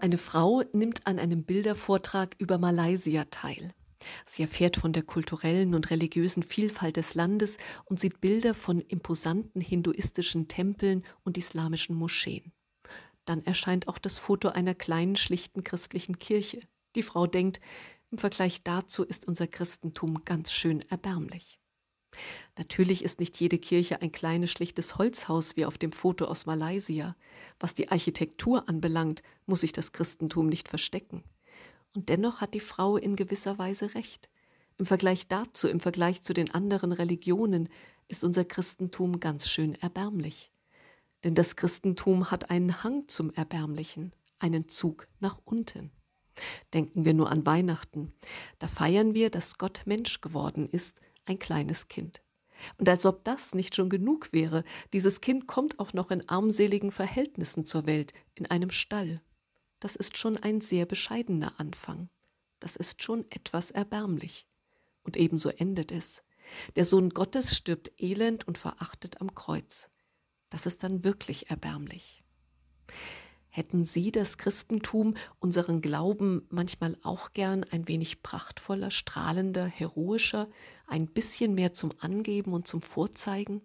Eine Frau nimmt an einem Bildervortrag über Malaysia teil. Sie erfährt von der kulturellen und religiösen Vielfalt des Landes und sieht Bilder von imposanten hinduistischen Tempeln und islamischen Moscheen. Dann erscheint auch das Foto einer kleinen, schlichten christlichen Kirche. Die Frau denkt, im Vergleich dazu ist unser Christentum ganz schön erbärmlich. Natürlich ist nicht jede Kirche ein kleines, schlichtes Holzhaus wie auf dem Foto aus Malaysia. Was die Architektur anbelangt, muss sich das Christentum nicht verstecken. Und dennoch hat die Frau in gewisser Weise recht. Im Vergleich dazu, im Vergleich zu den anderen Religionen, ist unser Christentum ganz schön erbärmlich. Denn das Christentum hat einen Hang zum Erbärmlichen, einen Zug nach unten. Denken wir nur an Weihnachten. Da feiern wir, dass Gott Mensch geworden ist, ein kleines Kind. Und als ob das nicht schon genug wäre, dieses Kind kommt auch noch in armseligen Verhältnissen zur Welt, in einem Stall. Das ist schon ein sehr bescheidener Anfang. Das ist schon etwas erbärmlich. Und ebenso endet es. Der Sohn Gottes stirbt elend und verachtet am Kreuz. Das ist dann wirklich erbärmlich. Hätten Sie das Christentum, unseren Glauben manchmal auch gern ein wenig prachtvoller, strahlender, heroischer, ein bisschen mehr zum Angeben und zum Vorzeigen?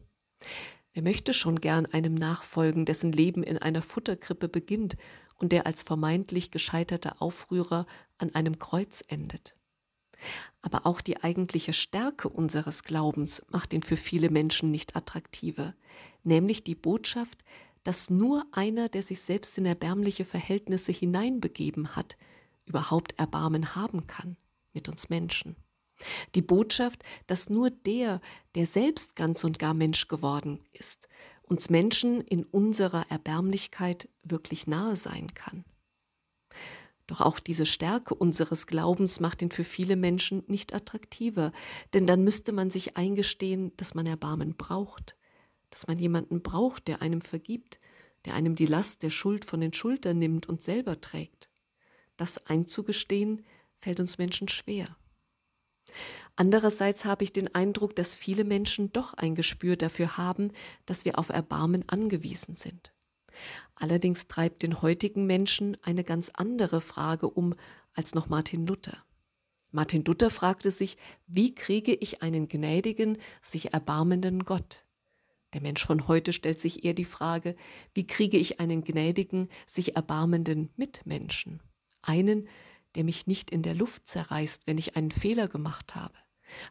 Wer möchte schon gern einem nachfolgen, dessen Leben in einer Futterkrippe beginnt und der als vermeintlich gescheiterter Aufrührer an einem Kreuz endet? Aber auch die eigentliche Stärke unseres Glaubens macht ihn für viele Menschen nicht attraktiver, nämlich die Botschaft, dass nur einer, der sich selbst in erbärmliche Verhältnisse hineinbegeben hat, überhaupt Erbarmen haben kann mit uns Menschen. Die Botschaft, dass nur der, der selbst ganz und gar Mensch geworden ist, uns Menschen in unserer Erbärmlichkeit wirklich nahe sein kann. Doch auch diese Stärke unseres Glaubens macht ihn für viele Menschen nicht attraktiver, denn dann müsste man sich eingestehen, dass man Erbarmen braucht, dass man jemanden braucht, der einem vergibt, der einem die Last der Schuld von den Schultern nimmt und selber trägt. Das einzugestehen, fällt uns Menschen schwer. Andererseits habe ich den Eindruck, dass viele Menschen doch ein Gespür dafür haben, dass wir auf Erbarmen angewiesen sind. Allerdings treibt den heutigen Menschen eine ganz andere Frage um als noch Martin Luther. Martin Luther fragte sich, wie kriege ich einen gnädigen, sich erbarmenden Gott? Der Mensch von heute stellt sich eher die Frage, wie kriege ich einen gnädigen, sich erbarmenden Mitmenschen? Einen, der mich nicht in der Luft zerreißt, wenn ich einen Fehler gemacht habe.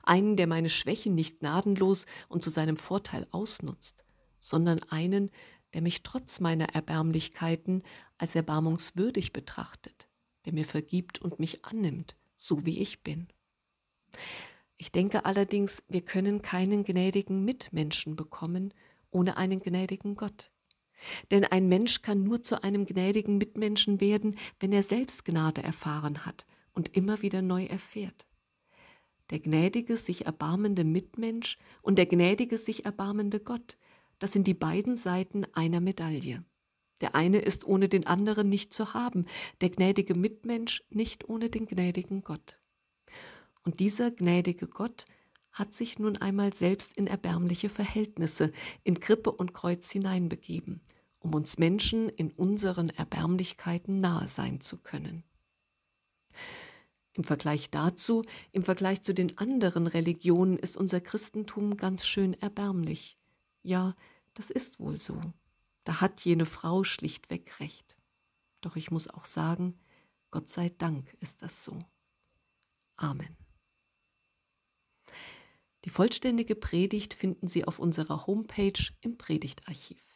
Einen, der meine Schwächen nicht gnadenlos und zu seinem Vorteil ausnutzt, sondern einen, der mich trotz meiner Erbärmlichkeiten als erbarmungswürdig betrachtet, der mir vergibt und mich annimmt, so wie ich bin. Ich denke allerdings, wir können keinen gnädigen Mitmenschen bekommen ohne einen gnädigen Gott. Denn ein Mensch kann nur zu einem gnädigen Mitmenschen werden, wenn er selbst Gnade erfahren hat und immer wieder neu erfährt. Der gnädige, sich erbarmende Mitmensch und der gnädige, sich erbarmende Gott, das sind die beiden Seiten einer Medaille. Der eine ist ohne den anderen nicht zu haben, der gnädige Mitmensch nicht ohne den gnädigen Gott. Und dieser gnädige Gott hat sich nun einmal selbst in erbärmliche Verhältnisse, in Krippe und Kreuz hineinbegeben, um uns Menschen in unseren Erbärmlichkeiten nahe sein zu können. Im Vergleich dazu, im Vergleich zu den anderen Religionen ist unser Christentum ganz schön erbärmlich. Ja, das ist wohl so. Da hat jene Frau schlichtweg recht. Doch ich muss auch sagen, Gott sei Dank ist das so. Amen. Die vollständige Predigt finden Sie auf unserer Homepage im Predigtarchiv.